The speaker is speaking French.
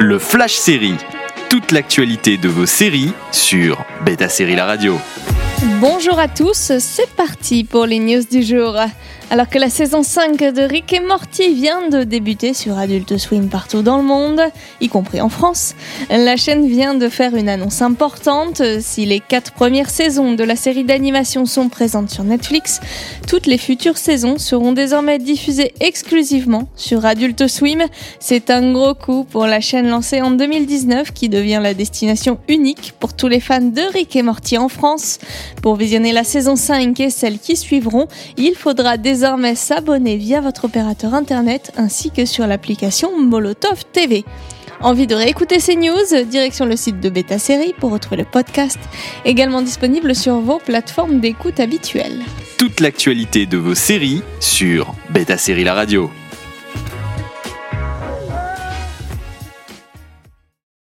Le Flash Série. Toute l'actualité de vos séries sur Beta Série La Radio. Bonjour à tous, c'est parti pour les news du jour. Alors que la saison 5 de Rick et Morty vient de débuter sur Adult Swim partout dans le monde, y compris en France, la chaîne vient de faire une annonce importante. Si les quatre premières saisons de la série d'animation sont présentes sur Netflix, toutes les futures saisons seront désormais diffusées exclusivement sur Adult Swim. C'est un gros coup pour la chaîne lancée en 2019 qui devient la destination unique pour tous les fans de Rick et Morty en France. Pour visionner la saison 5 et celles qui suivront, il faudra désormais s'abonner via votre opérateur internet ainsi que sur l'application Molotov TV. Envie de réécouter ces news? Direction le site de Beta Série pour retrouver le podcast, également disponible sur vos plateformes d'écoute habituelles. Toute l'actualité de vos séries sur Beta Série La Radio.